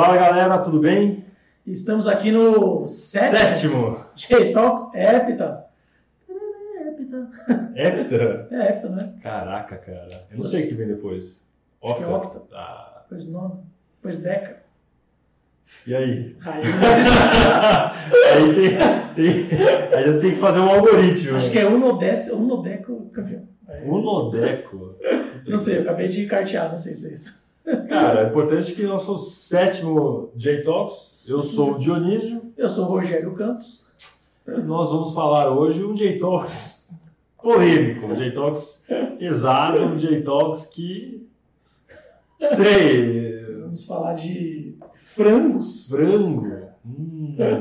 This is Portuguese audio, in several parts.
Fala galera, tudo bem? Estamos aqui no sétimo, Sétimo. J-Talks Epita. Epita. Hepta? É Epita, né? Caraca, cara. Eu não sei o que vem depois. Que é Octa. Octa. Ah, Depois nono. Depois Deca. e aí? Aí, aí tem, tem, aí eu tenho que fazer um algoritmo. acho que é Unodeco, Unodeco campeão. Aí, Unodeco. Não sei, eu acabei de cartear, não sei se é isso. Cara, é importante que nós somos sétimo J-Talks. Eu sou o Dionísio. Eu sou o Rogério Campos. Nós vamos falar hoje um J-Talks polêmico. Um J-Talks pesado. Um J-Talks que... Sei... Vamos falar de frangos. Frango. Hum. É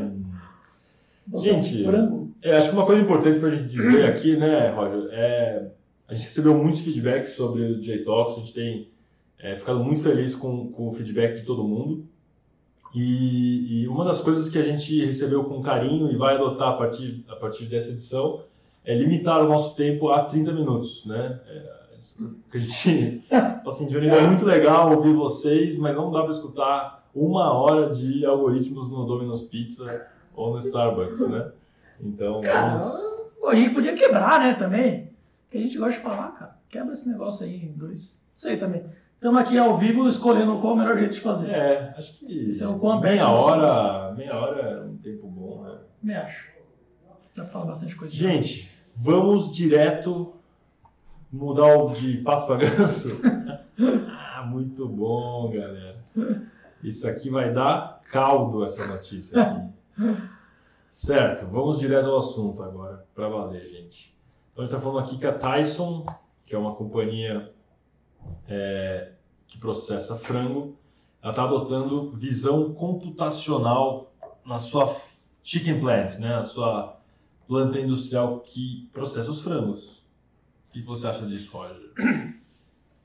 um Gente, frango? É, acho que uma coisa importante para a gente dizer aqui, né, Roger, é a gente recebeu muitos feedbacks sobre o J-Talks, a gente tem é, ficado muito feliz com, com o feedback de todo mundo. E, e uma das coisas que a gente recebeu com carinho e vai adotar a partir, a partir dessa edição é limitar o nosso tempo a 30 minutos, né? É, a gente, assim, Johnny, é muito legal ouvir vocês, mas não dá para escutar uma hora de algoritmos no Domino's Pizza ou no Starbucks, né? Então, Cara, vamos... a gente podia quebrar, né, também. Que a gente gosta de falar, cara. Quebra esse negócio aí em dois. Isso aí também. Estamos aqui ao vivo escolhendo qual é o melhor jeito de fazer. É, acho que Isso é o quão meia hora, meia hora é um tempo bom, né? Me acho. Dá pra falar bastante coisa. Gente, vamos direto mudar o de pato para ganso? ah, muito bom, galera. Isso aqui vai dar caldo, essa notícia aqui. Certo, vamos direto ao assunto agora, para valer, gente. Então, a gente está falando aqui que a Tyson, que é uma companhia é, que processa frango, ela está adotando visão computacional na sua chicken plant, né? na sua planta industrial que processa os frangos. O que você acha disso, Roger?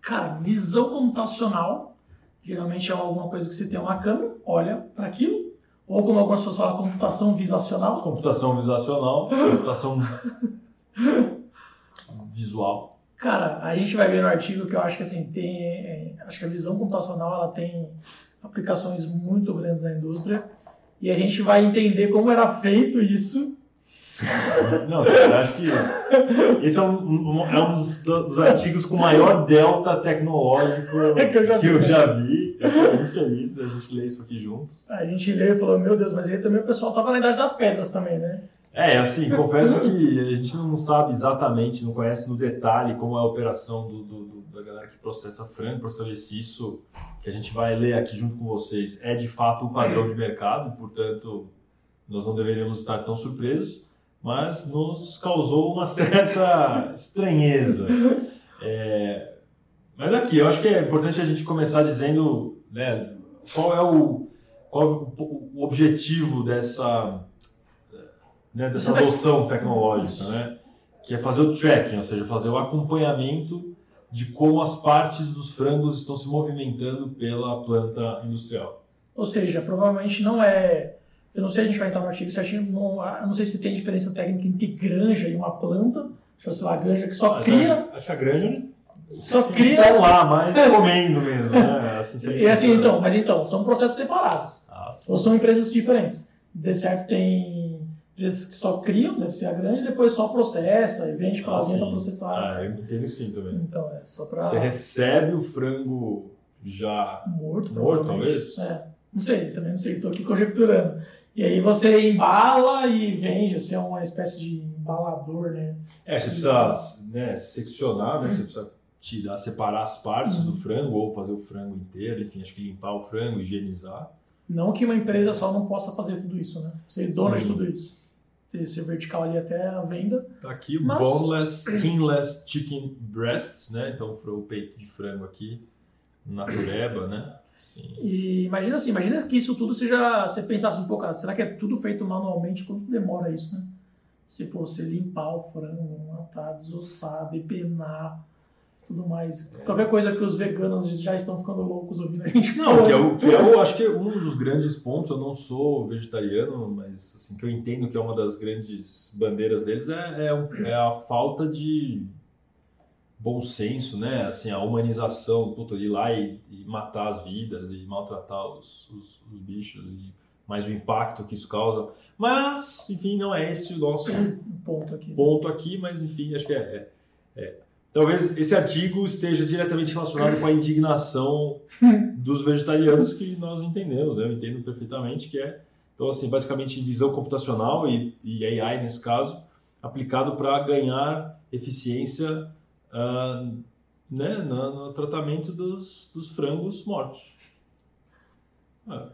Cara, visão computacional, geralmente é alguma coisa que você tem uma câmera, olha para aquilo, ou como algumas pessoas falam, computação visacional. Computação visacional, computação visual. Cara, a gente vai ver no artigo que eu acho que assim, tem. é, acho que a visão computacional ela tem aplicações muito grandes na indústria. E a gente vai entender como era feito isso. Não, cara, acho que esse é um, um- é um dos, dos artigos com maior delta tecnológico Que eu já vi. que eu já vi. Eu estou muito feliz da gente ler isso aqui juntos. A gente leu e falou, meu Deus, mas aí também o pessoal tava na idade das pedras também, né? É, assim, confesso que a gente não sabe exatamente, não conhece no detalhe como é a operação do, do- do- da galera que processa frango, para saber se isso que a gente vai ler aqui junto com vocês é de fato o padrão de mercado, portanto, nós não deveríamos estar tão surpresos, mas nos causou uma certa estranheza. É, mas aqui, eu acho que é importante a gente começar dizendo né, qual é o, qual é o objetivo dessa né, dessa adoção tecnológica, né? Que é fazer o tracking, ou seja, fazer o acompanhamento de como as partes dos frangos estão se movimentando pela planta industrial. Ou seja, provavelmente não é. Eu não sei se a gente vai entrar no artigo certinho, não, eu não sei se tem diferença técnica entre granja e uma planta. Eu sei lá, granja que só cria. Acho a granja Só eles cria. estão lá, mas comendo mesmo, né? Assim, E assim, então, mas então, são processos separados. Ah. Ou são empresas diferentes. De certo tem que só criam, deve ser a grande, e depois só processa e vende para alguém para sim. processar. Ah, eu entendo sim também. Então, é só para Você recebe o frango já morto, morto, talvez? É, não sei, também não sei, estou aqui conjecturando. E aí você embala e vende, você é uma espécie de embalador, né? É, você precisa né, seccionar, né? Você precisa tirar, separar as partes Uhum. do frango ou fazer o frango inteiro, enfim, acho que limpar o frango, higienizar. Não que uma empresa só não possa fazer tudo isso, né? Ser dona Sim. de tudo isso. Ser vertical ali até a venda. Tá aqui o Mas- boneless, skinless chicken breasts, né? Então o peito de frango aqui, natureba, né? Sim. E imagina assim, imagina que isso tudo seja. Você pensar assim, pô, cara, será que é tudo feito manualmente? Quanto demora isso, né? Se pô, você limpar o frango, matar, desossar, depenar, tudo mais. Qualquer coisa que os veganos já estão ficando loucos ouvindo a gente. Não, que é, o, que é o, acho que é um dos grandes pontos, eu não sou vegetariano, mas assim, que eu entendo que é uma das grandes bandeiras deles é, é, é a falta de, bom senso, né? Assim, a humanização, puta, de ir lá e, e matar as vidas e maltratar os, os, os, bichos e mais o impacto que isso causa. Mas, enfim, não é esse o nosso ponto aqui. Ponto aqui, mas enfim, acho que é, é, é. Talvez esse artigo esteja diretamente relacionado com a indignação dos vegetarianos que nós entendemos, né? eu entendo perfeitamente que é, então assim, basicamente visão computacional e, e AI nesse caso, aplicado para ganhar eficiência uh, né, no, no, tratamento dos, dos frangos mortos. Ah.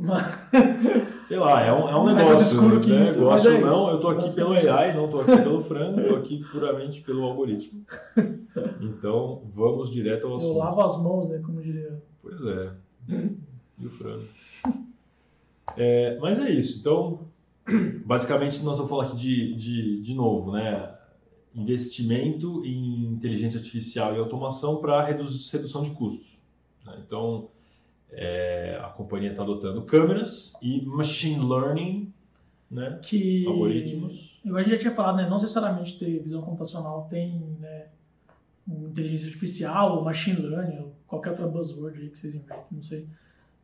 Sei lá, é um, é um negócio. Né? Que isso, negócio é não, eu estou aqui pelo AI, não estou aqui pelo frango, estou aqui puramente pelo algoritmo. Então, vamos direto ao assunto. Eu lavo as mãos, né, como diria. Pois é. E o frango. É, mas é isso. Então, basicamente, nós vamos falar aqui de, de, de novo, né? investimento em inteligência artificial e automação para redução de custos. Né? Então, é, a companhia está adotando câmeras e machine learning, né? que algoritmos. Eu a gente já tinha falado, né? não necessariamente ter visão computacional tem né, inteligência artificial ou machine learning ou qualquer outra buzzword aí que vocês inventem, não sei.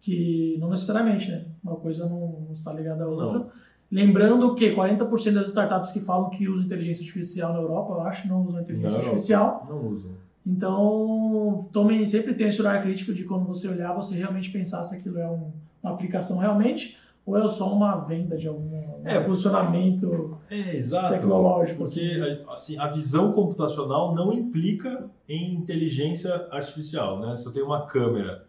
Que não necessariamente, né? Uma coisa não, não está ligada à outra. Não. Lembrando que 40% das startups que falam que usam inteligência artificial na Europa, eu acho, não usam inteligência não, artificial. Não usam. Então, tomem, sempre tem esse olhar crítico de quando você olhar, você realmente pensar se aquilo é um, uma aplicação realmente ou é só uma venda de algum é, posicionamento é, exato, tecnológico. Porque assim. assim. a visão computacional não implica em inteligência artificial. Né? Se eu tenho uma câmera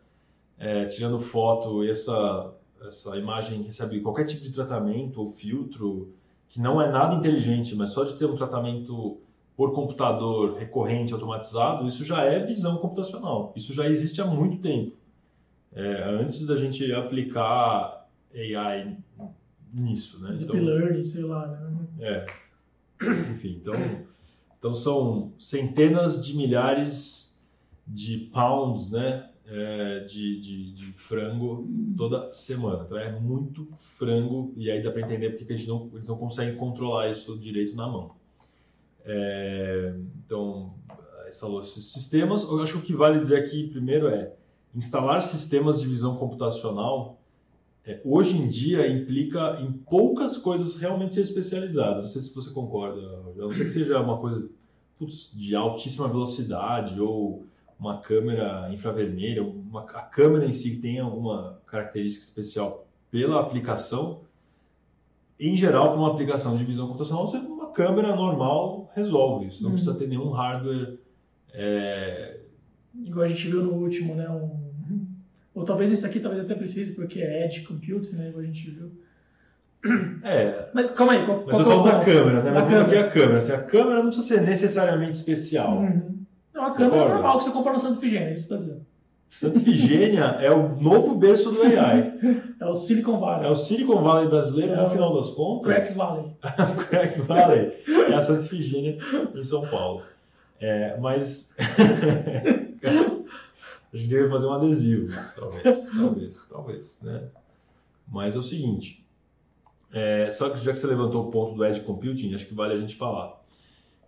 é, tirando foto e essa essa imagem recebe qualquer tipo de tratamento ou filtro que não é nada inteligente, mas só de ter um tratamento por computador recorrente, automatizado, isso já é visão computacional. Isso já existe há muito tempo. É, antes da gente aplicar AI nisso, né? Deep então, learning, sei lá. Né? É. Enfim, então, então são centenas de milhares de pounds, né? é, de, de, de, frango toda semana. Então é muito frango e aí dá para entender porque a gente não, eles não conseguem controlar isso direito na mão. É, então, instalou esses sistemas. Eu acho que o que vale dizer aqui primeiro é instalar sistemas de visão computacional. É, hoje em dia implica em poucas coisas realmente ser especializadas. Não sei se você concorda. A não ser que seja uma coisa putz, de altíssima velocidade ou uma câmera infravermelha, uma, a câmera em si tem alguma característica especial pela aplicação, em geral, para uma aplicação de visão computacional, uma câmera normal resolve isso. Não uhum. precisa ter nenhum hardware. É... Igual a gente viu no último, né? Um... Ou talvez esse aqui talvez até precise, porque é Edge Computing, né? Igual a gente viu. É. Mas calma aí, qual, qual, qual, da câmera, né? Mas aqui é a câmera. Assim, a câmera não precisa ser necessariamente especial. Uhum. É uma câmera Concordo. normal que você compra no Santa Figênia, é isso que está dizendo. Santa Figênia é o novo berço do AI. É o Silicon Valley. É o Silicon Valley brasileiro, é no final das contas. Crack Valley. Crack Valley. É a Santa Figênia em São Paulo. É, mas. a gente deve fazer um adesivo, talvez. Talvez, talvez. Né? Mas é o seguinte. É, só que já que você levantou o ponto do Edge Computing, acho que vale a gente falar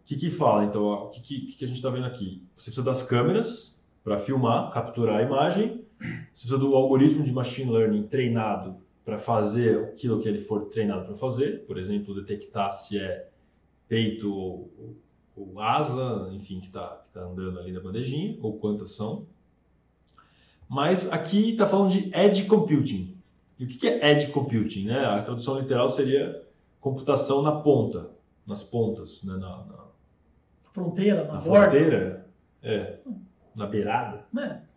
que, que fala? Então, o que, que, que a gente está vendo aqui? Você precisa das câmeras para filmar, capturar a imagem. Você precisa do algoritmo de machine learning treinado para fazer aquilo que ele for treinado para fazer. Por exemplo, detectar se é peito ou, ou asa, enfim, que está tá andando ali na bandejinha, ou quantas são. Mas aqui está falando de edge computing. E o que é edge computing? Né? A tradução literal seria computação na ponta, nas pontas, né? na, na fronteira, na, na borda. fronteira, é, na beirada. É.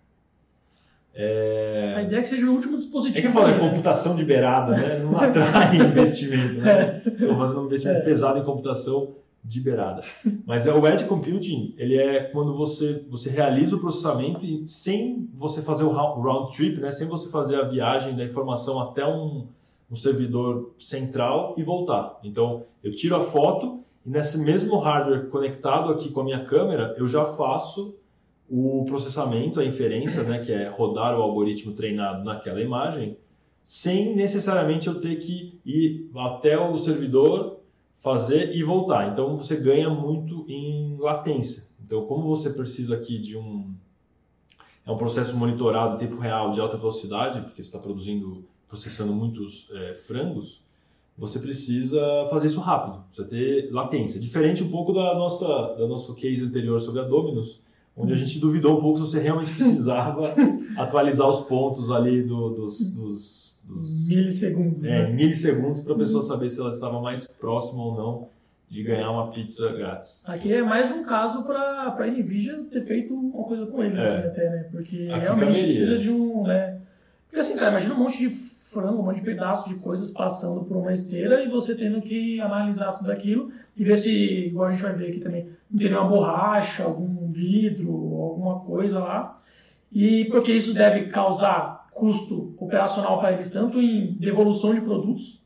É... A ideia é que seja o último dispositivo. É que eu falo, é computação de beirada, né? Não atrai investimento, né? Estou fazendo um investimento é. pesado em computação de beirada. Mas é o edge computing, ele é quando você você realiza o processamento e sem você fazer o round trip, né? Sem você fazer a viagem da informação até um, um servidor central e voltar. Então, eu tiro a foto e nesse mesmo hardware conectado aqui com a minha câmera, eu já faço o processamento, a inferência, né, que é rodar o algoritmo treinado naquela imagem, sem necessariamente eu ter que ir até o servidor, fazer e voltar. Então você ganha muito em latência. Então, como você precisa aqui de um é um processo monitorado em tempo real de alta velocidade, porque você está produzindo, processando muitos é, frangos, você precisa fazer isso rápido, precisa ter latência. Diferente um pouco da nossa da nosso case anterior sobre a Dominus, onde a gente duvidou um pouco se você realmente precisava atualizar os pontos ali do, dos, dos, dos milissegundos, é, né? milissegundos para a pessoa saber se ela estava mais próxima ou não de ganhar uma pizza grátis. Aqui é mais um caso para a Nvidia ter feito uma coisa com eles, É. assim, até, né? Porque Aqui realmente caberia. precisa de um. Né? Porque assim, cara, imagina um monte de frango, um monte de pedaço de coisas passando por uma esteira e você tendo que analisar tudo aquilo e ver se, igual a gente vai ver aqui também, não tem nenhuma borracha, algum vidro, alguma coisa lá. E porque isso deve causar custo operacional para eles, tanto em devolução de produtos,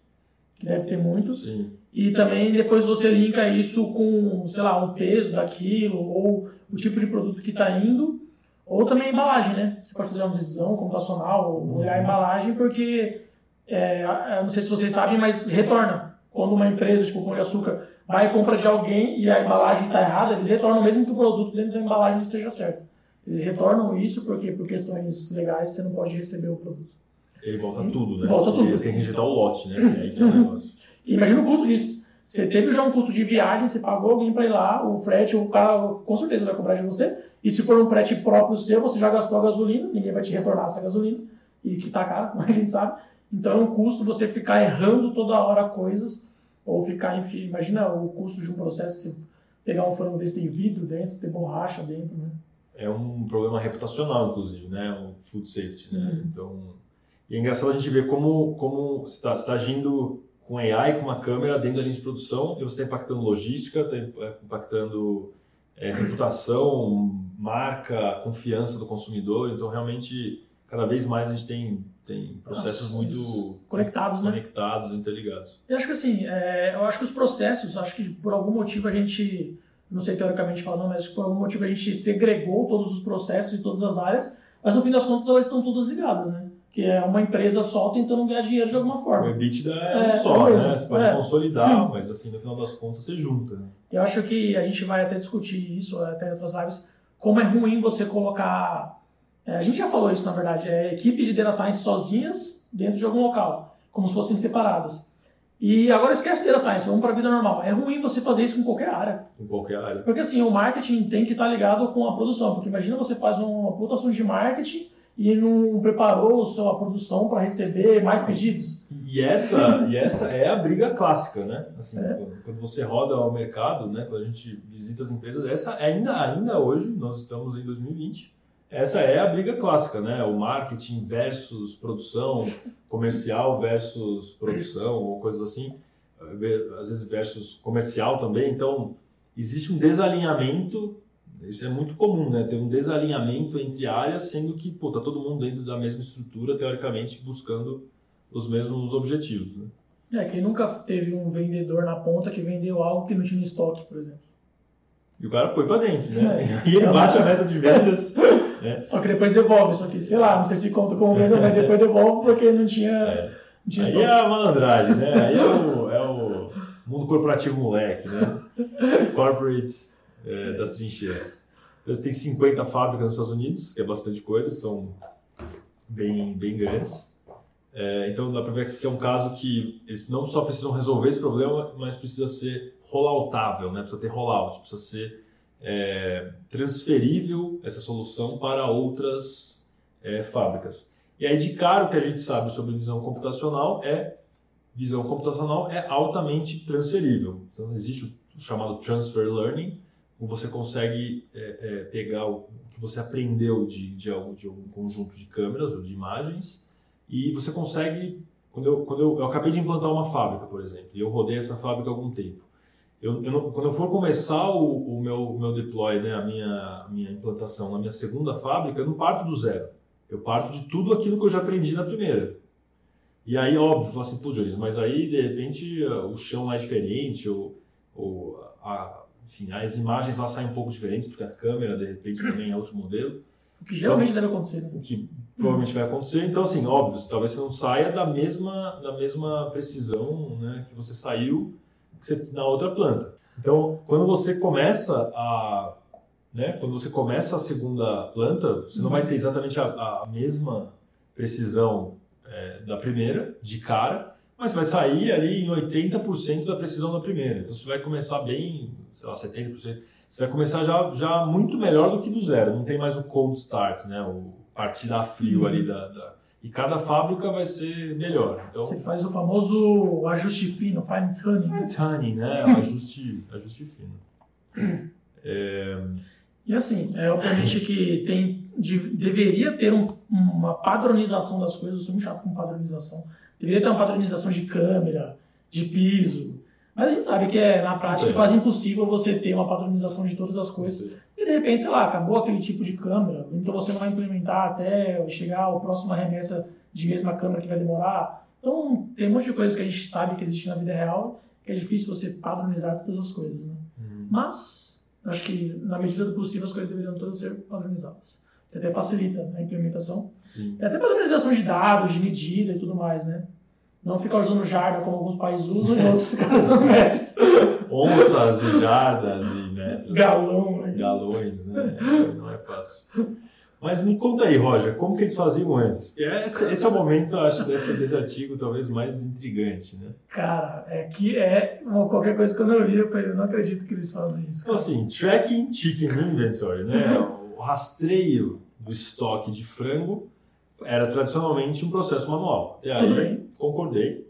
que deve ter muitos, Sim. e também depois você linka isso com, sei lá, o peso daquilo, ou o tipo de produto que está indo, ou também a embalagem, né? Você pode fazer uma decisão computacional, ou olhar a embalagem, porque, é, não sei se vocês sabem, mas retorna. Quando uma empresa, tipo o Pão de Açúcar, vai e compra de alguém e a embalagem está errada, eles retornam mesmo que o produto dentro da embalagem esteja certo. Eles retornam isso porque, por questões legais, você não pode receber o produto. Ele volta tudo, né? Volta tudo. E eles têm que rejeitar o lote, né? E aí que é o negócio. E imagina o custo disso. Você teve já um custo de viagem, você pagou alguém para ir lá, o frete, o cara com certeza vai cobrar de você. E se for um frete próprio seu, você já gastou a gasolina, ninguém vai te retornar essa gasolina, e que tá caro, como a gente sabe. Então é um custo você ficar errando toda hora coisas, ou ficar, enfim, imagina o custo de um processo, se pegar um frango desse, tem vidro dentro, tem borracha dentro, né? É um problema reputacional, inclusive, né? O food safety, né? Uhum. Então, e é engraçado a gente ver como, como você está tá agindo com AI, com uma câmera dentro da linha de produção, e você está impactando logística, está impactando é, reputação, marca, confiança do consumidor. Então, realmente, cada vez mais a gente tem, tem processos Nossa, muito Conectados, né? conectados, interligados. Eu acho que assim, é, eu acho que os processos, acho que por algum motivo a gente, não sei teoricamente falando, mas por algum motivo a gente segregou todos os processos e todas as áreas, mas no fim das contas elas estão todas ligadas, né? Que é uma empresa só tentando ganhar dinheiro de alguma O forma. EBITDA é, É, um só, é né? Você pode é. consolidar, mas assim, no final das contas, você junta. Né? Eu acho que a gente vai até discutir isso, até em outras lives, como é ruim você colocar. É, a gente já falou isso, na verdade, é equipes de data science sozinhas dentro de algum local, como se fossem separadas. E agora esquece data science, vamos para a vida normal. É ruim você fazer isso com qualquer área. Em qualquer área. Porque assim, o marketing tem que estar ligado com a produção. Porque imagina você faz uma produção de marketing e não preparou a sua produção para receber mais pedidos. E essa, e essa é a briga clássica, né? Assim, É. quando, você roda ao mercado, né? Quando a gente visita as empresas, essa ainda, ainda hoje, nós estamos em 2020, essa é a briga clássica, né? O marketing versus produção, comercial versus produção, ou coisas assim, às vezes versus comercial também. Então, existe um desalinhamento, isso é muito comum, né? Ter um desalinhamento entre áreas, sendo que, pô, tá todo mundo dentro da mesma estrutura, teoricamente, buscando os mesmos objetivos, né? É, quem nunca teve um vendedor na ponta que vendeu algo que não tinha estoque, por exemplo. E o cara põe pra dentro, né? É. E ele baixa a meta de vendas, né? Só que depois devolve, só que, sei lá, não sei se conta como venda, mas depois devolve porque não tinha, É. não tinha Aí é a malandragem, né? Aí é o, é o mundo corporativo moleque, né? Corporate é, das trincheiras. Então, Você tem 50 fábricas nos Estados Unidos, que é bastante coisa, são bem, bem grandes. É, então dá para ver aqui que é um caso que eles não só precisam resolver esse problema, mas precisa ser rolloutável, né? precisa ter rollout, precisa ser é, transferível essa solução para outras é, fábricas. E aí de cara o que a gente sabe sobre visão computacional é visão computacional é altamente transferível. Então existe o chamado transfer learning, onde você consegue é, é, pegar o que você aprendeu de, de, algo- de um conjunto de câmeras ou de imagens e você consegue quando eu, quando eu, eu acabei de implantar uma fábrica, por exemplo, e eu rodei essa fábrica há algum tempo. Eu, eu não- quando eu for começar o, o meu, meu deploy, né, a, minha, minha implantação na minha segunda fábrica, eu não parto do zero. Eu parto de tudo aquilo que eu já aprendi na primeira. E aí, óbvio, assim, pô, Jones, mas aí, de repente, o chão lá é diferente, ou, ou a, enfim, as imagens lá saem um pouco diferentes, porque a câmera, de repente, também é outro modelo O que geralmente deve acontecer. Né? o que provavelmente vai acontecer. Então, assim, óbvio, talvez você não saia da mesma, da mesma precisão né, que você saiu que você- na outra planta. Então, quando você começa a né? Quando você começa a segunda planta, você não Uhum. vai ter exatamente a, a mesma precisão é, da primeira, de cara, mas você vai sair ali em 80% da precisão da primeira. Então você vai começar bem, sei lá, 70%. Você vai começar já, já muito melhor do que do zero. Não tem mais o cold start, né? O partir da frio ali da, da- E cada fábrica vai ser melhor. Então, Você faz o famoso ajuste fino, fine tuning. fine tuning, né? Ajuste, ajuste fino. E assim, é obviamente que tem, de- deveria ter um- uma padronização das coisas, eu sou muito chato com padronização. Deveria ter uma padronização de câmera, de piso. Mas a gente sabe que é, na prática, É. quase impossível você ter uma padronização de todas as coisas. E de repente, sei lá, acabou aquele tipo de câmera, então você não vai implementar até chegar ao próximo remessa de mesma câmera que vai demorar. Então, tem um monte de coisas que a gente sabe que existe na vida real, que é difícil você padronizar todas as coisas, né? Hum. Mas, acho que na medida do possível as coisas deveriam todas ser padronizadas. Que até facilita a implementação. Sim. E até padronização de dados, de medida e tudo mais, né? Não ficar usando jarda como alguns países usam e outros ficar usando metros. Onças e jardas e metros. Galão, né? galões, né? Não é fácil. Mas me conta aí, Roger, como que eles faziam antes? Esse, esse é o momento, acho, desse, desse artigo talvez mais intrigante, né? Cara, é que é uma, qualquer coisa que eu não li, eu falei, eu não acredito que eles fazem isso. Então, assim, tracking chicken inventory, né? O rastreio do estoque de frango era tradicionalmente um processo manual. E Tudo aí, bem. Concordei.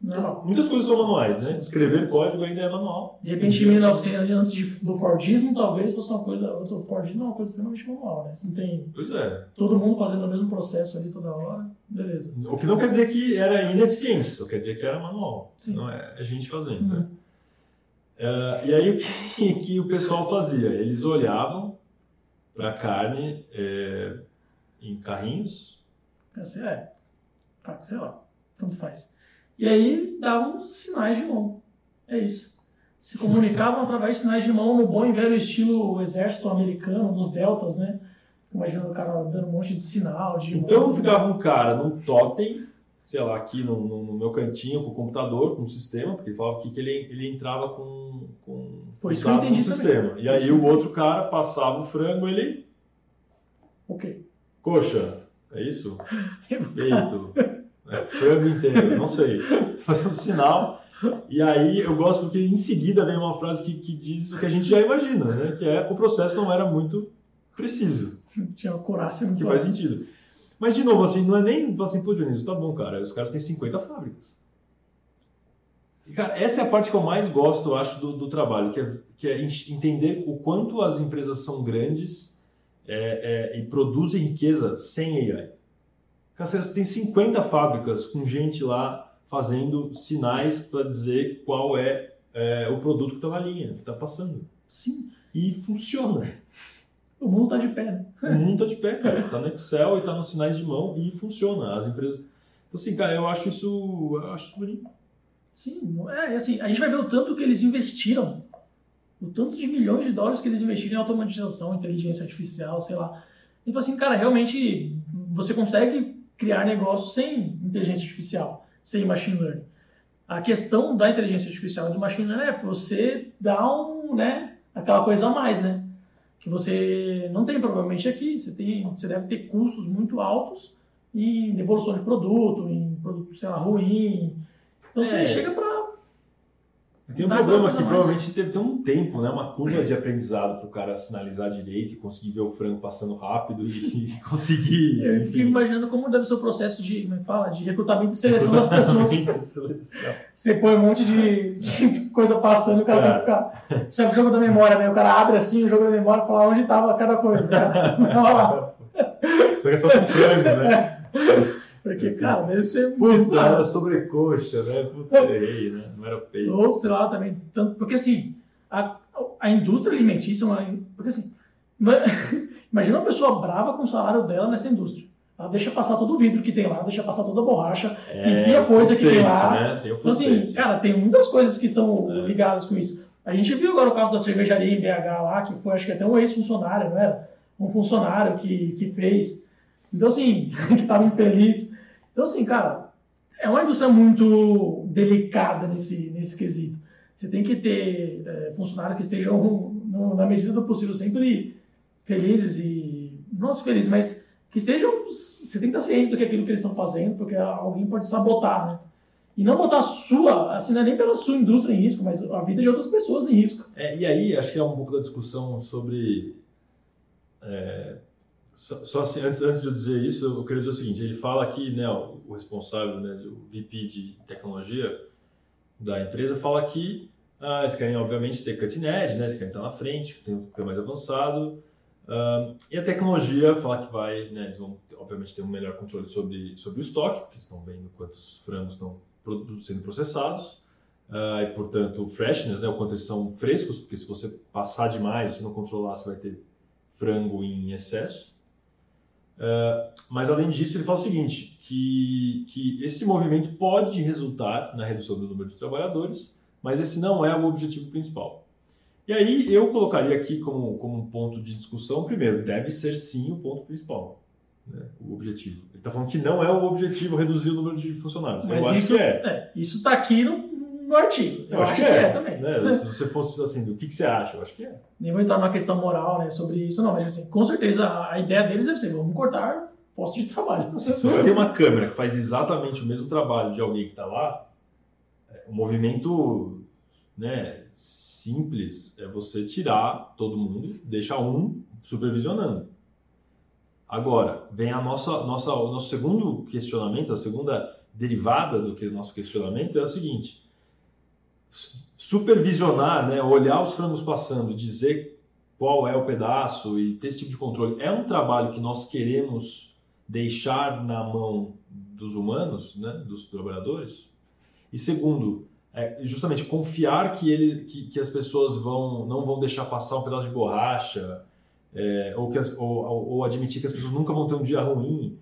Não. Muitas coisas são manuais, né? Escrever código ainda é manual. De repente, em 1900, antes de- do Fordismo, talvez fosse uma coisa. O Fordismo é uma coisa extremamente manual, né? Não tem Pois é. todo mundo fazendo o mesmo processo ali toda hora. Beleza. O que não quer dizer que era ineficiente, só quer dizer que era manual. Sim. Não é a gente fazendo, né? Uhum. Ah, e aí o que, que o pessoal fazia? Eles olhavam para a carne é, em carrinhos. É, tá, sei lá, tanto faz. E aí davam sinais de mão. É isso. Se comunicavam através de sinais de mão no bom e velho estilo exército americano, nos deltas, né? Imaginando o cara dando um monte de sinal, de Então mão. ficava um cara num totem, sei lá, aqui no, no- no meu cantinho com o computador, com o sistema, porque ele falava aqui que ele, ele entrava com, com Foi isso que eu entendi também. sistema. E aí o outro cara passava o frango, ele, Ok. coxa, é isso? Peito, é, frango inteiro, não sei. Fazendo sinal. E aí eu gosto porque em seguida vem uma frase que, que diz o que a gente já imagina, né? Que é o processo não era muito preciso, Tinha corácia muito que faz sentido. Mas de novo, assim, não é nem assim, pô, Dionísio, tá bom, cara, os caras têm 50 fábricas. E, cara, essa é a parte que eu mais gosto, eu acho, do, do trabalho, que é, que é en- entender o quanto as empresas são grandes é, é, e produzem riqueza sem AI. Tem 50 fábricas com gente lá fazendo sinais para dizer qual é, é, o produto que está na linha, que está passando. Sim, E funciona. o mundo tá de pé? O mundo está de pé, cara. Está no Excel e está nos sinais de mão e funciona. As empresas. Então, assim, cara, eu acho isso, eu acho isso bonito. Sim, é assim, a gente vai ver o tanto que eles investiram, o tanto de milhões de dólares que eles investiram em automatização, inteligência artificial, sei lá. E fala assim, cara, realmente você consegue criar negócios sem inteligência artificial, sem machine learning. A questão da inteligência artificial e do machine learning é você dar um, né, aquela coisa a mais, né? Que você não tem provavelmente aqui, você tem, você deve ter custos muito altos em devolução de produto, em produto, sei lá, ruim, então você É. chega pra. Tem um problema que mais. provavelmente teve ter um tempo, né? Uma curva de aprendizado para o cara sinalizar direito conseguir ver o frango passando rápido e, conseguir. Eu fico imaginando como deve ser o processo de, como é fala? De recrutamento e seleção das pessoas. Você põe um monte de, de coisa passando o cara tem que ficar. Isso é o jogo da memória, né? O cara abre assim o jogo da memória e fala onde estava cada coisa. Lá. Só que é só com frango, né? Porque, cara, deve ser Putz, bizarro. era sobrecoxa, né? Errei, né? Não era peito. Ou, sei lá, também. Tanto, porque assim, a, a indústria alimentícia, é uma, porque assim, ima- imagina uma pessoa brava com o salário dela nessa indústria. Ela deixa passar todo o vidro que tem lá, deixa passar toda a borracha. E a coisa que tem lá. Né? Tem Então, assim, cara, tem muitas coisas que são É. ligadas com isso. A gente viu agora o caso da cervejaria em BH lá, que foi, acho que até um ex-funcionário, não era? Um funcionário que, que fez. Então, assim, que estava infeliz. Então, assim, cara, é uma indústria muito delicada nesse, nesse quesito. Você tem que ter é, funcionários que estejam, no, na medida do possível, sempre felizes e. Não felizes, mas que estejam. Você tem que estar ciente do que é aquilo que eles estão fazendo, porque alguém pode sabotar, né? E não botar a sua, assim, não é nem pela sua indústria em risco, mas a vida de outras pessoas em risco. É, e aí, acho que é um pouco da discussão sobre. É, só, só assim, antes, antes de eu dizer isso, eu queria dizer o seguinte: ele fala aqui, né, o, o responsável, né, o VP de tecnologia da empresa, fala que ah, eles querem, obviamente, ser cutting edge, né, eles querem estar na frente, tem um mais avançado. Uh, e a tecnologia fala que vai, né, eles vão, obviamente, ter um melhor controle sobre, sobre o estoque, porque eles estão vendo quantos frangos estão sendo processados. Uh, e, portanto, freshness, né, o quanto eles são frescos, porque se você passar demais, se não controlar, você vai ter frango em excesso. Uh, mas, além disso, ele fala o seguinte, que, que esse movimento pode resultar na redução do número de trabalhadores, mas esse não é o objetivo principal. E aí eu colocaria aqui como, como um ponto de discussão, primeiro, deve ser sim o ponto principal, né, o objetivo. Ele está falando que não é o objetivo reduzir o número de funcionários. Mas eu acho isso, que é. é isso está aqui no, no artigo. Eu, eu acho, acho, que, é, é também. Né? Se você fosse assim, o que, que você acha? Eu acho que é. Nem vou entrar numa questão moral né, sobre isso, não, mas assim, com certeza a, a ideia deles deve ser, vamos cortar postos de trabalho. Se você tem uma câmera que faz exatamente o mesmo trabalho de alguém que está lá, é, o movimento né, simples é você tirar todo mundo, deixar um supervisionando. Agora, vem a nossa, nossa, o nosso segundo questionamento, a segunda derivada do que o nosso questionamento é o seguinte: supervisionar, né, olhar os frangos passando, dizer qual é o pedaço e ter esse tipo de controle é um trabalho que nós queremos deixar na mão dos humanos, né, dos trabalhadores. E segundo, é justamente confiar que, ele, que, que, as pessoas vão, não vão deixar passar um pedaço de borracha, é, ou, que as, ou, ou, admitir que as pessoas nunca vão ter um dia ruim.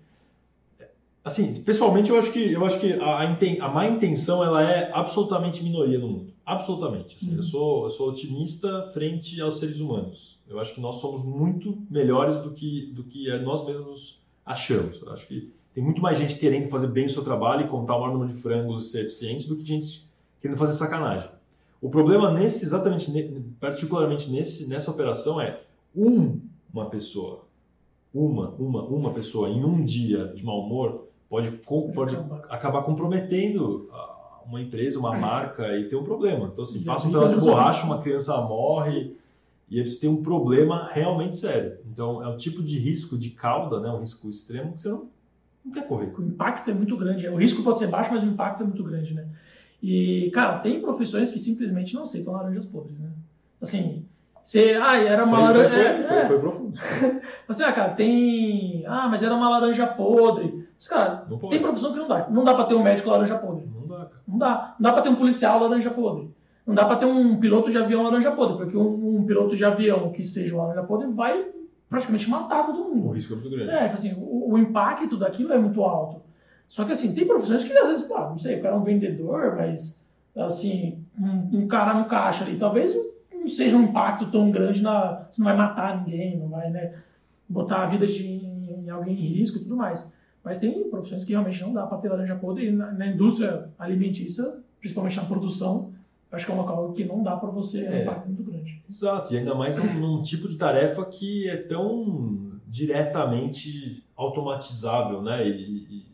Assim, pessoalmente, eu acho que, eu acho que a, a, má intenção ela é absolutamente minoria no mundo. Absolutamente. Assim, uhum. eu, sou, eu sou otimista frente aos seres humanos. Eu acho que nós somos muito melhores do que, do que nós mesmos achamos. Eu acho que tem muito mais gente querendo fazer bem o seu trabalho e contar o maior número de frangos e ser eficiente do que gente querendo fazer sacanagem. O problema nesse, exatamente, particularmente nesse, nessa operação é um, uma pessoa, uma, uma, uma pessoa em um dia de mau humor pode, pode acabar comprometendo uma empresa, uma marca e ter um problema. Então, assim, passa um pedaço de borracha, uma criança morre e você tem um problema realmente sério. Então, é um tipo de risco de cauda, né, um risco extremo que você não, não quer correr. O impacto é muito grande. O risco pode ser baixo, mas o impacto é muito grande, né? E, cara, tem profissões que simplesmente não aceitam laranjas podres, né? Assim, você, ah, era uma laranja. Foi, é, foi, é. foi, profundo. Assim, ah, cara, tem. Ah, mas era uma laranja podre. Mas, cara, tem profissão que não dá. Não dá pra ter um médico laranja podre. Não dá. Não dá. Não dá pra ter um policial laranja podre. Não dá pra ter um piloto de avião laranja podre, porque um, um piloto de avião que seja laranja podre vai praticamente matar todo mundo. O risco é muito grande. É, assim, o, o impacto daquilo é muito alto. Só que assim, tem profissões que às vezes, pô, não sei, o cara é um vendedor, mas assim, um, um cara no caixa ali, talvez não seja um impacto tão grande na. Você não vai matar ninguém, não vai né, botar a vida de em alguém em risco e tudo mais. Mas tem profissões que realmente não dá para ter laranja podre. E na, na, indústria alimentícia, principalmente na produção, acho que é um local que não dá para você é. um impacto muito grande. Exato, e ainda mais num, num tipo de tarefa que é tão diretamente automatizável, né? E, e,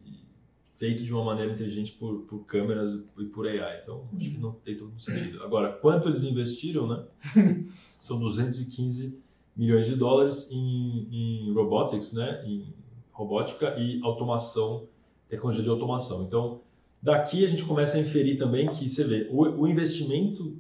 feito de uma maneira inteligente por, por câmeras e por AI. Então, acho que não tem todo sentido. Agora, quanto eles investiram, né? São 215 milhões de dólares em, em robotics, né? Em robótica e automação, tecnologia de automação. Então, daqui a gente começa a inferir também que, você vê, o, o investimento,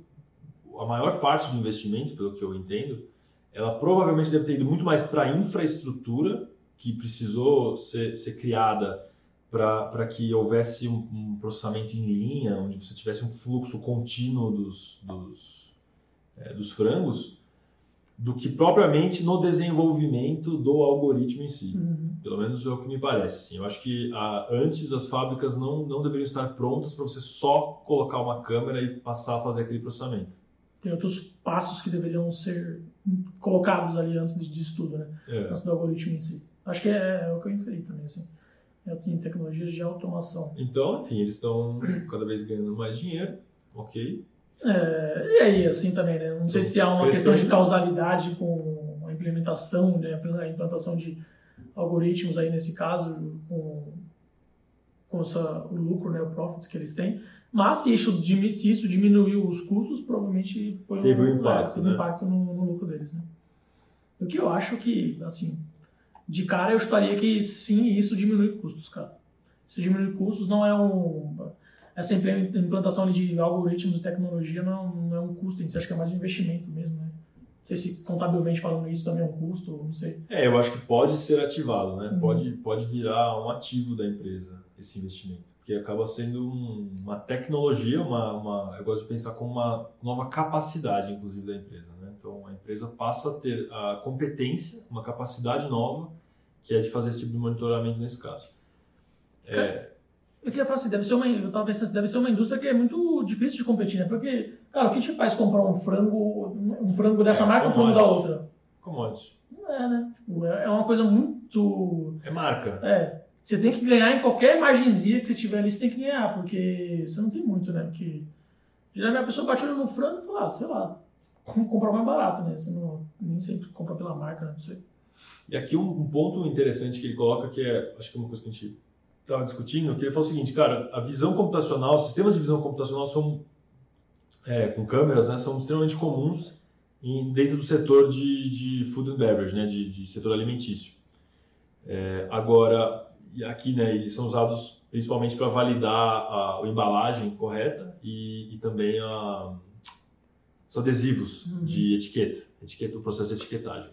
a maior parte do investimento, pelo que eu entendo, ela provavelmente deve ter ido muito mais para a infraestrutura que precisou ser, ser criada para que houvesse um, um, processamento em linha, onde você tivesse um fluxo contínuo dos, dos, é, dos frangos, do que propriamente no desenvolvimento do algoritmo em si. Uhum. Pelo menos é o que me parece. Assim. Eu acho que a, antes as fábricas não, não deveriam estar prontas para você só colocar uma câmera e passar a fazer aquele processamento. Tem outros passos que deveriam ser colocados ali antes disso tudo, né? É. Antes do algoritmo em si. Acho que é, é o que eu inferi também, assim em tecnologias de automação. Então, enfim, eles estão cada vez ganhando mais dinheiro, ok? É, e aí, assim também, né? Não sei se há uma questão de causalidade com a implementação, né? a implantação de algoritmos aí nesse caso, com, com essa, o lucro, né? o profits que eles têm. Mas se isso, se isso diminuiu os custos, provavelmente foi teve um, impacto, teve né? impacto no, no, lucro deles. Né? O que eu acho que, assim, de cara eu estaria que sim, isso diminui custos, cara. Isso diminui custos, não é um. Essa implantação de algoritmos de tecnologia não é um, não é um custo, isso acho que é mais um investimento mesmo, né? Não sei se contabilmente falando isso também é um custo, não sei. É, eu acho que pode ser ativado, né? Uhum. Pode, pode virar um ativo da empresa esse investimento que acaba sendo um, uma tecnologia, uma, uma, eu gosto de pensar como uma nova capacidade, inclusive, da empresa. Né? Então, a empresa passa a ter a competência, uma capacidade nova, que é de fazer esse tipo de monitoramento nesse caso. É, eu queria falar assim, deve ser uma, eu tava pensando, deve ser uma indústria que é muito difícil de competir, né? Porque, cara, o que te faz comprar um frango, um frango dessa É, marca ou um frango da outra? Commodities. Não é, né? Tipo, É é uma coisa muito. É marca. É. Você tem que ganhar em qualquer margenzinha que você tiver ali, você tem que ganhar, porque você não tem muito, né? Porque geralmente a pessoa bate olho no frango e fala, ah, sei lá, comprar mais barato, né? Você não, nem sempre compra pela marca, né? Não sei. E aqui um, um ponto interessante que ele coloca, que é, acho que é uma coisa que a gente estava discutindo, que ele fala o seguinte, cara, a visão computacional, os sistemas de visão computacional são, é, com câmeras, né, são extremamente comuns em, dentro do setor de, de food and beverage, né, de, de setor alimentício. É, agora, e aqui, né, eles são usados principalmente para validar a, a embalagem correta e, e também a, os adesivos Uhum. de etiqueta, etiqueta, o processo de etiquetagem.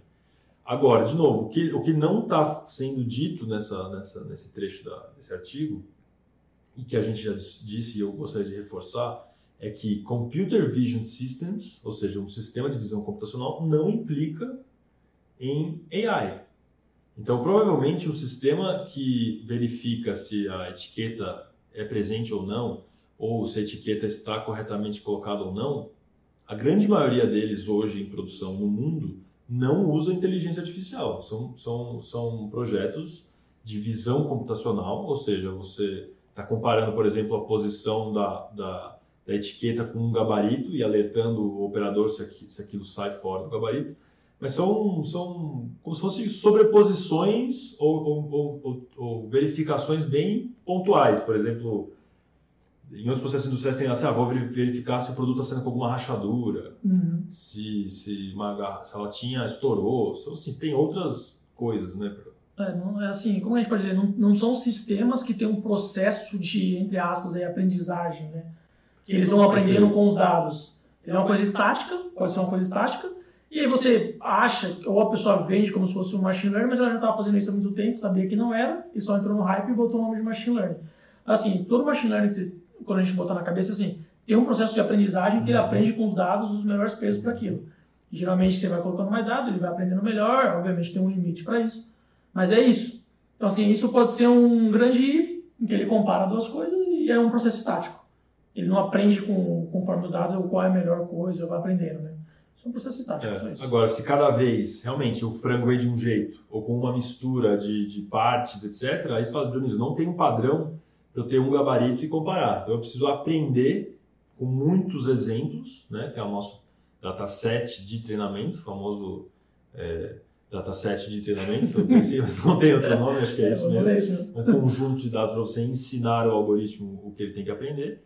Agora, de novo, o que, o que não está sendo dito nessa, nessa, nesse trecho da, desse artigo, e que a gente já disse e eu gostaria de reforçar, é que Computer Vision Systems, ou seja, um sistema de visão computacional, não implica em AI. Então, provavelmente, um sistema que verifica se a etiqueta é presente ou não, ou se a etiqueta está corretamente colocada ou não, a grande maioria deles hoje em produção no mundo não usa inteligência artificial. São, são, são projetos de visão computacional, ou seja, você está comparando, por exemplo, a posição da, da, da, etiqueta com um gabarito e alertando o operador se, aqui, se aquilo sai fora do gabarito. Mas são, são como se fossem sobreposições ou, ou, ou, ou verificações bem pontuais. Por exemplo, em outros processos industriais tem assim, ah, vou verificar se o produto está saindo com alguma rachadura, Uhum. se, se, uma, garra- se a latinha estourou, são, assim, tem outras coisas, né? É, não, é assim, como a gente pode dizer, não, não são sistemas que têm um processo de, entre aspas, aí, aprendizagem, né? Que eles vão aprendendo com os dados. É uma coisa estática, pode ser uma coisa estática, e aí você acha, ou a pessoa vende como se fosse um machine learning, mas ela já estava fazendo isso há muito tempo, sabia que não era, e só entrou no hype e botou o nome de machine learning. Assim, todo machine learning, que você- quando a gente botar na cabeça, assim, tem um processo de aprendizagem que ele aprende com os dados os melhores pesos para aquilo. E, geralmente você vai colocando mais dados, ele vai aprendendo melhor, obviamente tem um limite para isso. Mas é isso. Então, assim, isso pode ser um grande if, em que ele compara duas coisas e é um processo estático. Ele não aprende com, conforme os dados ou qual é a melhor coisa, vai aprendendo, né? Isso é um processo estático, É. Agora, se cada vez realmente o frango vem de um jeito, ou com uma mistura de, de partes, etc., aí você fala, Dionísio, não tem um padrão eu ter um gabarito e comparar. Então eu preciso aprender com muitos exemplos, né, que é o nosso dataset de treinamento, famoso é, dataset de treinamento. Eu pensei, mas não tem outro nome, acho que é isso vamos mesmo. isso, né? um conjunto de dados para você ensinar o algoritmo o que ele tem que aprender.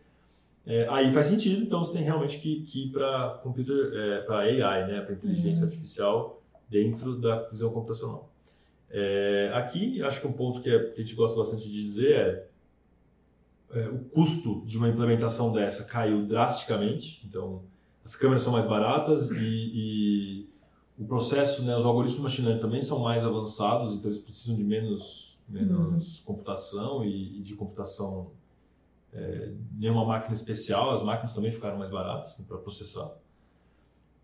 É, aí faz sentido, então você tem realmente que, que ir para computer, é, para AI, né, para inteligência Uhum. artificial dentro da visão computacional. É, aqui, acho que um ponto que, é- que a gente gosta bastante de dizer é, é, o custo de uma implementação dessa caiu drasticamente. Então, as câmeras são mais baratas e, e o processo, né, os algoritmos machine learning também são mais avançados, então eles precisam de menos, menos computação e, e de computação é, nenhuma máquina especial. As máquinas também ficaram mais baratas para processar.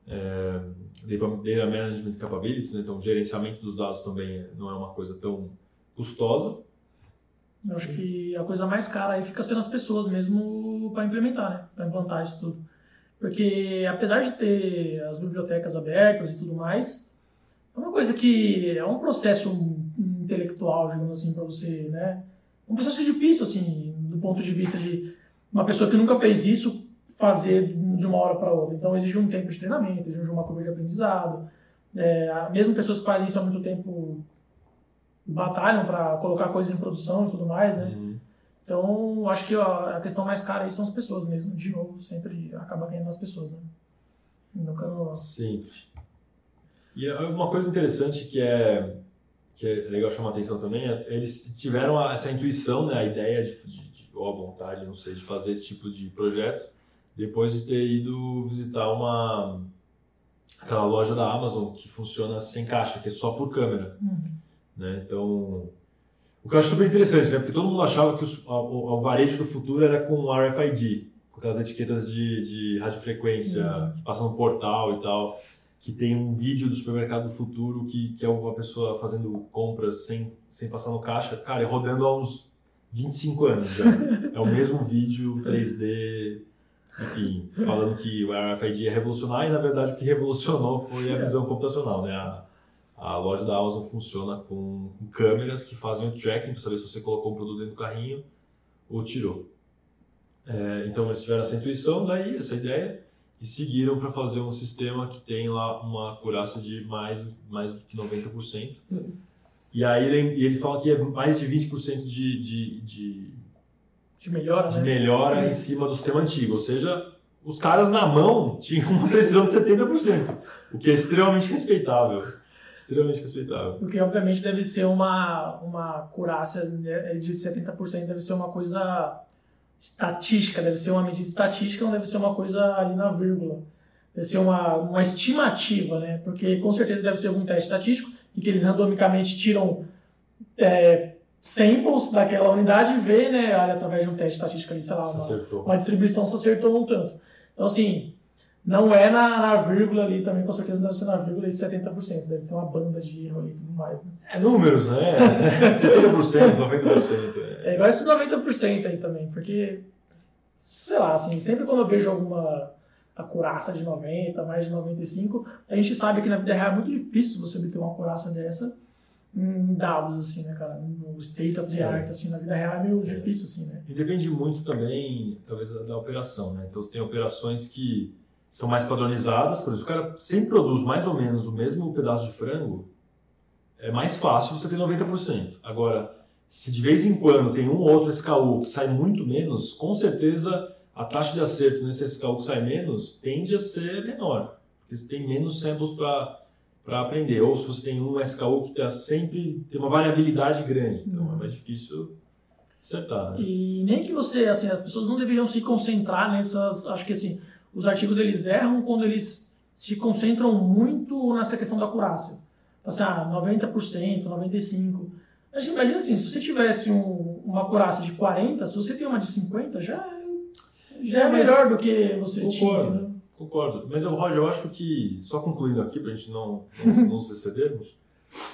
É, data Management Capabilities, né, então o gerenciamento dos dados também não é uma coisa tão custosa. Eu acho que a coisa mais cara aí fica sendo as pessoas mesmo para implementar, né? Para implantar isso tudo. Porque apesar de ter as bibliotecas abertas e tudo mais, é uma coisa que é um processo intelectual, digamos assim, para você, né? Um processo difícil, assim, do ponto de vista de uma pessoa que nunca fez isso fazer de uma hora para outra. Então exige um tempo de treinamento, exige uma curva de aprendizado. É, mesmo pessoas que fazem isso há muito tempo batalham para colocar coisas em produção e tudo mais, né? Uhum. Então, acho que a questão mais cara aí são as pessoas mesmo. De novo, sempre acaba ganhando as pessoas, né? Nunca no... Sim. E uma coisa interessante que é, que é legal chamar a atenção também é eles tiveram essa intuição, né, a ideia de, de, de, ou a vontade, não sei, de fazer esse tipo de projeto depois de ter ido visitar uma aquela loja da Amazon que funciona sem caixa, que é só por câmera. Uhum. Né? Então, o que eu acho super interessante, né? porque todo mundo achava que o, o, o varejo do futuro era com RFID, com aquelas etiquetas de, de radiofrequência Uhum. que passam no portal e tal, que tem um vídeo do supermercado do futuro que, que é uma pessoa fazendo compras sem, sem passar no caixa, cara, e rodando há uns 25 anos já. é o mesmo vídeo 3D, enfim, falando que o RFID ia revolucionar e na verdade o que revolucionou foi a visão computacional, né? A, a loja da Amazon funciona com, com câmeras que fazem o tracking para saber se você colocou um produto dentro do carrinho ou tirou. É, então eles tiveram essa intuição, daí essa ideia, e seguiram para fazer um sistema que tem lá uma acurácia de mais, mais do que 90%. Uhum. E aí ele- eles falam que é mais de 20% de, de, de, De melhora, de né? melhora É. em cima do sistema antigo. Ou seja, os caras na mão tinham uma precisão de 70%, o que é extremamente respeitável. Extremamente respeitável. Porque, obviamente, deve ser uma, uma curácia né, de 70%, deve ser uma coisa estatística, deve ser uma medida estatística, não deve ser uma coisa ali na vírgula. Deve ser uma, uma estimativa, né? Porque, com certeza, deve ser algum teste estatístico em que eles randomicamente tiram é, samples daquela unidade e vê, né, olha, através de um teste estatístico ali, sei lá, uma, uma distribuição se acertou um tanto. Então, assim, não é na, na vírgula ali também, com certeza não deve ser na vírgula de 70%, deve ter uma banda de erro ali e tudo mais, né? É números, né? 70%, 90%. É É. igual esses 90% aí também, porque, sei lá, assim, sempre quando eu vejo alguma acurácia de 90, mais de 95, a gente sabe que na vida real é muito difícil você obter uma acurácia dessa em dados, assim, né, cara? No state of the É. art, assim, na vida real é meio difícil, assim, né? E depende muito também, talvez, da, da operação, né? Então, você tem operações que são mais padronizadas, por exemplo, o cara sempre produz mais ou menos o mesmo pedaço de frango, é mais fácil você ter 90%. Agora, se de vez em quando tem um ou outro SKU que sai muito menos, com certeza a taxa de acerto nesse SKU que sai menos tende a ser menor, porque você tem menos samples para aprender. Ou se você tem um SKU que tá sempre tem uma variabilidade grande, então é mais difícil acertar. Né? E nem que você, assim, as pessoas não deveriam se concentrar nessas. Acho que assim, os artigos eles erram quando eles se concentram muito nessa questão da acurácia. Assim, ah, 90%, 95%. A gente imagina assim, se você tivesse um- uma acurácia de 40%, se você tem uma de 50%, já, é- já é melhor do que você tinha. Concordo. né? Concordo. Mas, eu, Roger, eu acho que, só concluindo aqui, para a gente não, não, não nos excedermos,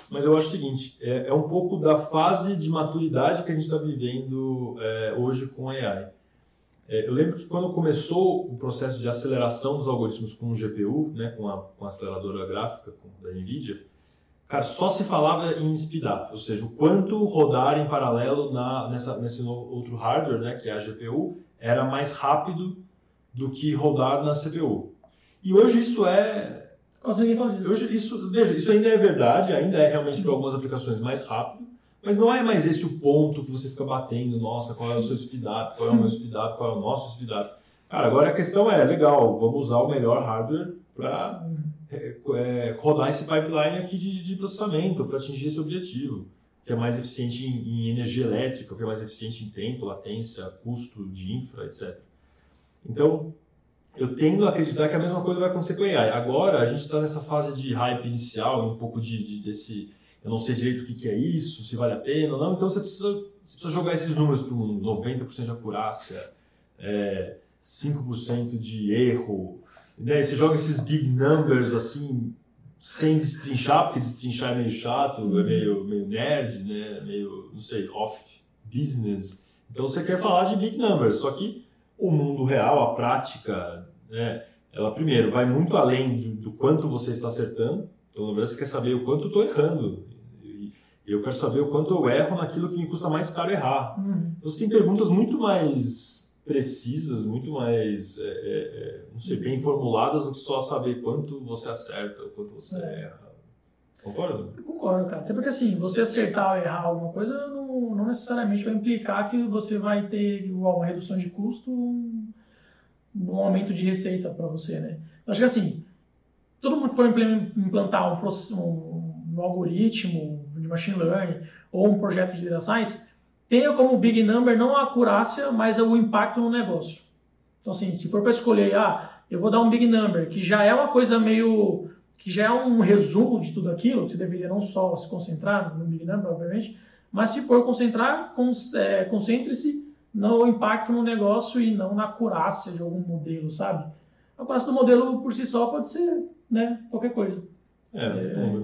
mas eu acho o seguinte, é, é um pouco da fase de maturidade que a gente está vivendo é, hoje com AI. É, eu lembro que quando começou o processo de aceleração dos algoritmos com o GPU, né, com, a, com a aceleradora gráfica com, da NVIDIA, cara, só se falava em speedup, ou seja, o quanto rodar em paralelo na, nessa, nesse outro hardware, né, que é a GPU, era mais rápido do que rodar na CPU. E hoje isso é. Quase ninguém fala disso. Hoje isso, veja, isso ainda é verdade, ainda é realmente para algumas aplicações mais rápido, mas não é mais esse o ponto que você fica batendo, nossa, qual é o seu speedup, qual é o meu speedup, qual é o nosso speedup. Cara, agora a questão é, legal, vamos usar o melhor hardware para é, rodar esse pipeline aqui de, de processamento, para atingir esse objetivo, que é mais eficiente em, em energia elétrica, que é mais eficiente em tempo, latência, custo de infra, etc. Então, eu tendo a acreditar que a mesma coisa vai acontecer com AI. Agora, a gente está nessa fase de hype inicial, um pouco de, de- desse. Eu não sei direito o que, que é isso, se vale a pena ou não. Então, você precisa, você precisa jogar esses números para um 90% de acurácia, é, 5% de erro. Né? Você joga esses big numbers assim, sem destrinchar, porque destrinchar é meio chato, é meio, meio nerd, né? meio, não sei, off business. Então, você quer falar de big numbers, só que o mundo real, a prática, né, ela primeiro vai muito além do, do quanto você está acertando. Então, na verdade, você quer saber o quanto eu estou errando. Eu quero saber o quanto eu erro naquilo que me custa mais caro errar. Uhum. Então, você tem perguntas muito mais precisas, muito mais, é, é, é, não sei, bem formuladas do que só saber quanto você acerta, quanto você É. erra. Concorda? Concordo, cara. Até porque assim, você acertar ou errar alguma coisa não, não necessariamente vai implicar que você vai ter igual uma redução de custo, um, um aumento de receita para você, né? Acho que assim, todo mundo que for implantar um, um, um algoritmo machine learning ou um projeto de data science, tenha como big number não a acurácia, mas o impacto no negócio. Então assim, se for para escolher, ah, eu vou dar um big number, que já é uma coisa meio que já é um resumo de tudo aquilo, que você deveria não só se concentrar no Big Number, obviamente, mas se for concentrar, con- é, concentre-se no impacto no negócio e não na acurácia de algum modelo, sabe? A acurácia do modelo por si só pode ser né, qualquer coisa. É, É.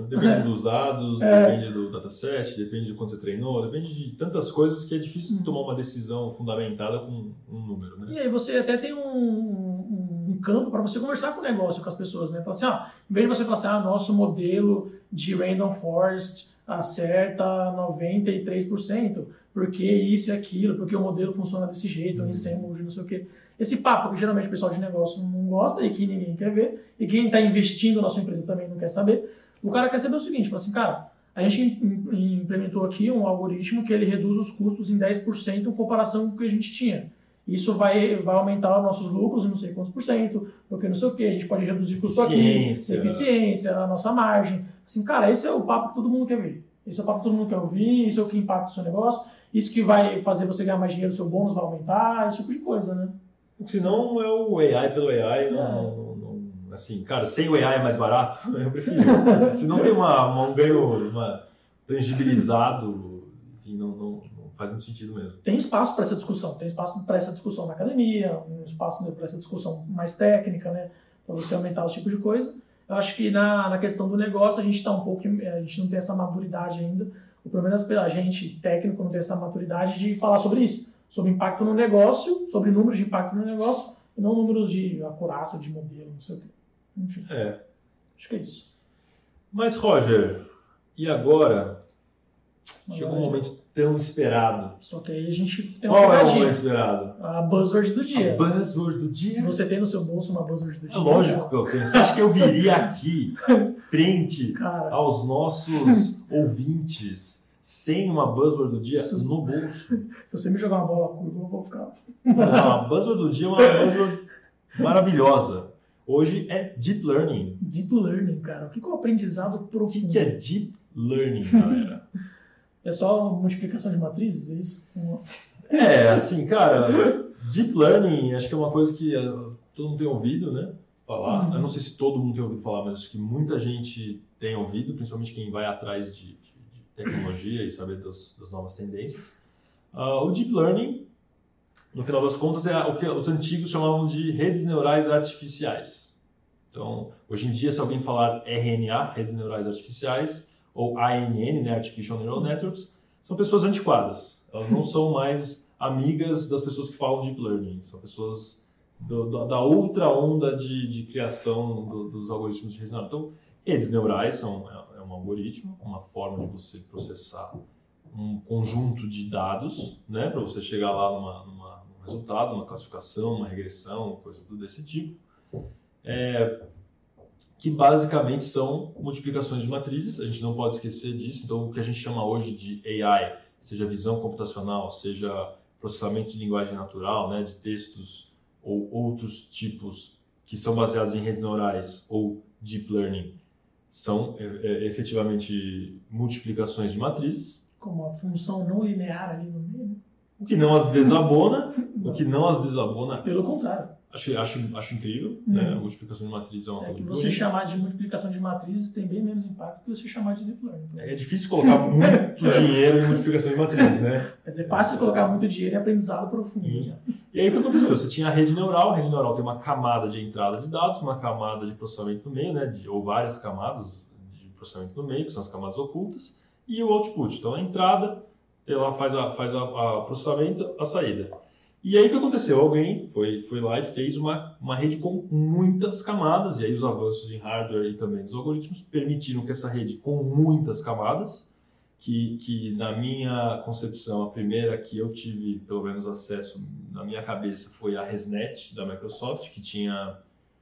depende É. dos dados, É. depende do dataset, depende de quanto você treinou, depende de tantas coisas que é difícil Uhum. tomar uma decisão fundamentada com um número, né? E aí você até tem um, um- um campo para você conversar com o negócio, com as pessoas, né? Falar assim, ó, em vez de você falar assim, ah, nosso modelo de Random Forest acerta 93%, porque isso e aquilo, porque o modelo funciona desse jeito, Uhum. em Semruge, não sei o quê. Esse papo que geralmente o pessoal de negócio não gosta e que ninguém quer ver, e quem está investindo na sua empresa também não quer saber, o cara quer saber o seguinte, fala assim, cara, a gente im- im- implementou aqui um algoritmo que ele reduz os custos em 10% em comparação com o que a gente tinha. Isso vai, vai aumentar os nossos lucros em não sei quantos por cento, porque não sei o que, a gente pode reduzir custo aqui, Eficiência. eficiência, a nossa margem. Assim, cara, esse é o papo que todo mundo quer ver. Esse é o papo que todo mundo quer ouvir, isso é o que impacta o seu negócio, isso que vai fazer você ganhar mais dinheiro, seu bônus vai aumentar, esse tipo de coisa, né? Porque senão é o AI pelo AI, não, É. não- não- assim, cara, sem o AI é mais barato, eu prefiro. Se não tem uma, uma- um ganho uma, tangibilizado, enfim, não, não- não faz muito sentido mesmo. Tem espaço para essa discussão, tem espaço para essa discussão na academia, um espaço para essa discussão mais técnica, né? Para você aumentar esse tipo de coisa. Eu acho que na, na questão do negócio a gente está um pouco, a gente não tem essa maturidade ainda. O problema é que a gente técnico não tem essa maturidade de falar sobre isso, sobre impacto no negócio, sobre números de impacto no negócio, e não números de acurácia de modelo, não sei o quê. Enfim, É. acho que é isso. Mas, Roger, e agora? Chegou um momento tão esperado. Só que aí a gente tem uma Qual é o momento esperado? A buzzword do dia. A buzzword do dia. Você tem no seu bolso uma buzzword do É dia? lógico que eu tenho. Você acha que eu viria aqui, frente Cara, aos nossos ouvintes, sem uma buzzword do dia Isso. no bolso? se você me jogar uma bola curva, eu vou ficar. Não, a buzzword do dia é uma buzzword maravilhosa. Hoje é Deep Learning. Deep Learning, cara. O que é o aprendizado O profundo? que, que é Deep Learning, galera? É só multiplicação de matrizes, é isso? É, assim, cara, Deep Learning acho que é uma coisa que eh, todo mundo tem ouvido, né? Falar. Uhum. Eu não sei se todo mundo tem ouvido falar, mas acho que muita gente tem ouvido, principalmente quem vai atrás de, de- de tecnologia e saber das, das novas tendências. Ah, o Deep Learning, no final das contas, é o que os antigos chamavam de redes neurais artificiais. Então, hoje em dia, se alguém falar RNA, redes neurais artificiais, ou ANN, né, Artificial Neural Networks, são pessoas antiquadas. Elas não são mais amigas das pessoas que falam Deep Learning. São pessoas do- da- da outra onda de, de criação do- dos algoritmos de neurais. Então, redes neurais são é, é um algoritmo, uma forma de você processar um conjunto de dados, né, para você chegar lá numa, numa- num resultado, uma classificação, uma regressão, coisas do- desse tipo. É, que basicamente são multiplicações de matrizes, a gente não pode esquecer disso. Então, o que a gente chama hoje de AI, seja visão computacional, seja processamento de linguagem natural, né, de textos ou outros tipos que são baseados em redes neurais ou deep learning, são é, é, efetivamente multiplicações de matrizes, como uma função não linear ali no meio. né? o que não as desabona, o que não as desabona, Pelo contrário. Acho, acho, acho incrível, né? Uhum. A multiplicação de matriz é uma É coisa que você bonita. chamar de multiplicação de matrizes tem bem menos impacto que você chamar de deep learning. É difícil colocar muito dinheiro em multiplicação de matrizes, né? Mas é fácil colocar muito dinheiro em aprendizado profundo. Sim. né? E aí o que aconteceu? Você tinha a rede neural, a rede neural tem uma camada de entrada de dados, uma camada de processamento no meio, né? De, ou várias camadas de processamento no meio, que são as camadas ocultas, e o output. Então a entrada, ela faz a, faz a, a processamento, a saída. E aí o que aconteceu? Alguém foi, foi lá e fez uma, uma rede com muitas camadas, e aí os avanços em hardware e também dos algoritmos permitiram que essa rede com muitas camadas que, que na minha concepção, a primeira que eu tive, pelo menos, acesso na minha cabeça foi a ResNet da Microsoft, que tinha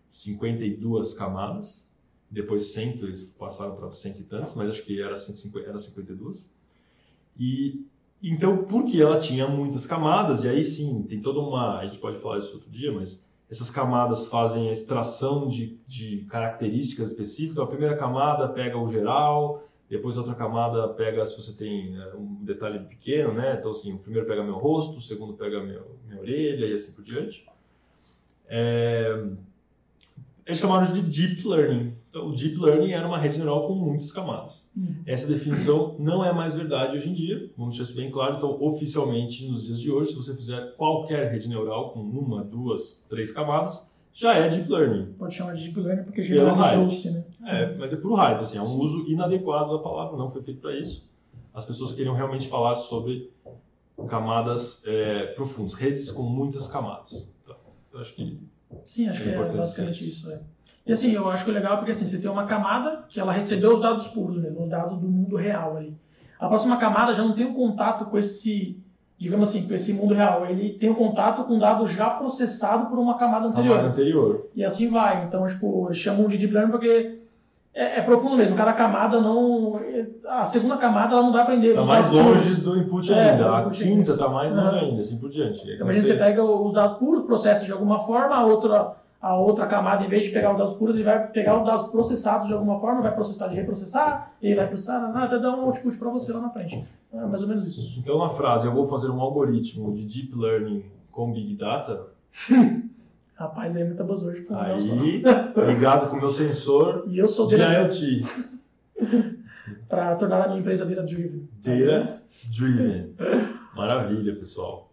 52 camadas. Depois 100, eles passaram para 100 e tantos, mas acho que era, 150, era 52. E então, porque ela tinha muitas camadas, e aí sim, tem toda uma. A gente pode falar isso outro dia, mas essas camadas fazem a extração de, de características específicas. A primeira camada pega o geral, depois a outra camada pega se você tem né, um detalhe pequeno, né? Então, assim, o primeiro pega meu rosto, o segundo pega meu, minha orelha e assim por diante. É... Eles chamaram de Deep Learning. Então, o Deep Learning era uma rede neural com muitas camadas. Hum. Essa definição não é mais verdade hoje em dia, vamos deixar isso bem claro. Então, oficialmente, nos dias de hoje, se você fizer qualquer rede neural com uma, duas, três camadas, já é Deep Learning. Pode chamar de Deep Learning porque generalizou-se, né? É, mas é puro hype, assim, é um uso inadequado da palavra, não foi feito para isso. As pessoas queriam realmente falar sobre camadas é, profundas, redes com muitas camadas. Então, eu acho que Sim, acho É que é importante basicamente isso. É. E assim, eu acho que é legal porque assim, você tem uma camada que ela recebeu os dados puros mesmo, os dados do mundo real ali. A próxima camada já não tem um contato com esse, digamos assim, com esse mundo real. Ele tem um contato com dado já processado por uma camada anterior. camada anterior. E assim vai. Então, tipo, chamam de deep learning porque é, é profundo mesmo. Cada camada não. A segunda camada ela não vai aprender. Está mais dados puros. longe do input É, ainda. do A quinta está mais longe ainda, assim por diante. É Então, imagina, você você- pega os dados puros, processa de alguma forma, a outra, a outra camada, em vez de pegar os dados puros, ele vai pegar os dados processados de alguma forma, vai processar de reprocessar, e ele vai processar, até dar um output para você lá na frente. É mais ou menos isso. Então, na frase, eu vou fazer um algoritmo de Deep Learning com Big Data, Rapaz, aí é muita buzzword pra aí, ligado com o meu sensor E eu sou de IoT, para tornar a minha empresa data driven. Data Driven. Maravilha, pessoal.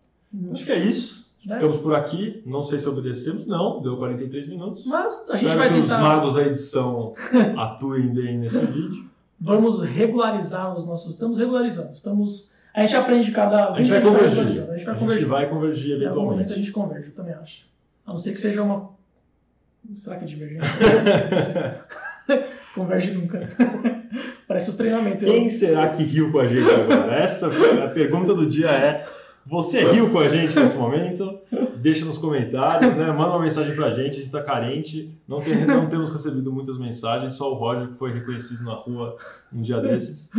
Acho que é isso. Né? Ficamos por aqui. Não sei se obedecemos. Não, deu 43 minutos. Mas a gente Espero vai que os tentar. magos da edição atuem bem nesse vídeo. Vamos regularizar os nossos. Estamos regularizando. Estamos. A gente aprende cada A gente vai vídeo, convergir. regularizando, A gente vai A convergir. gente vai convergir momento a eventualmente. gente converge, eu também acho. A não ser que seja uma. Será que é divergente? converge nunca. Parece os treinamentos. Quem será que riu com a gente agora? Essa a pergunta do dia é: você riu com a gente nesse momento? Deixa nos comentários, né? Manda uma mensagem pra gente, a gente tá carente. Não, tem- não temos recebido muitas mensagens, só o Roger que foi reconhecido na rua um dia desses.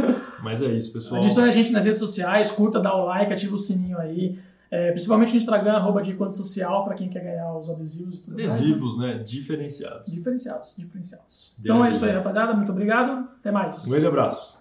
Mas é isso, pessoal. Adicione a gente nas redes sociais, curta, dá o like, ativa o sininho aí. É, principalmente no Instagram, arroba de Conto social, para quem quer ganhar os adesivos e tudo mais. Adesivos, né? Diferenciados. Diferenciados, diferenciados. Então é isso aí, rapaziada. Muito obrigado. Até mais. Um grande abraço.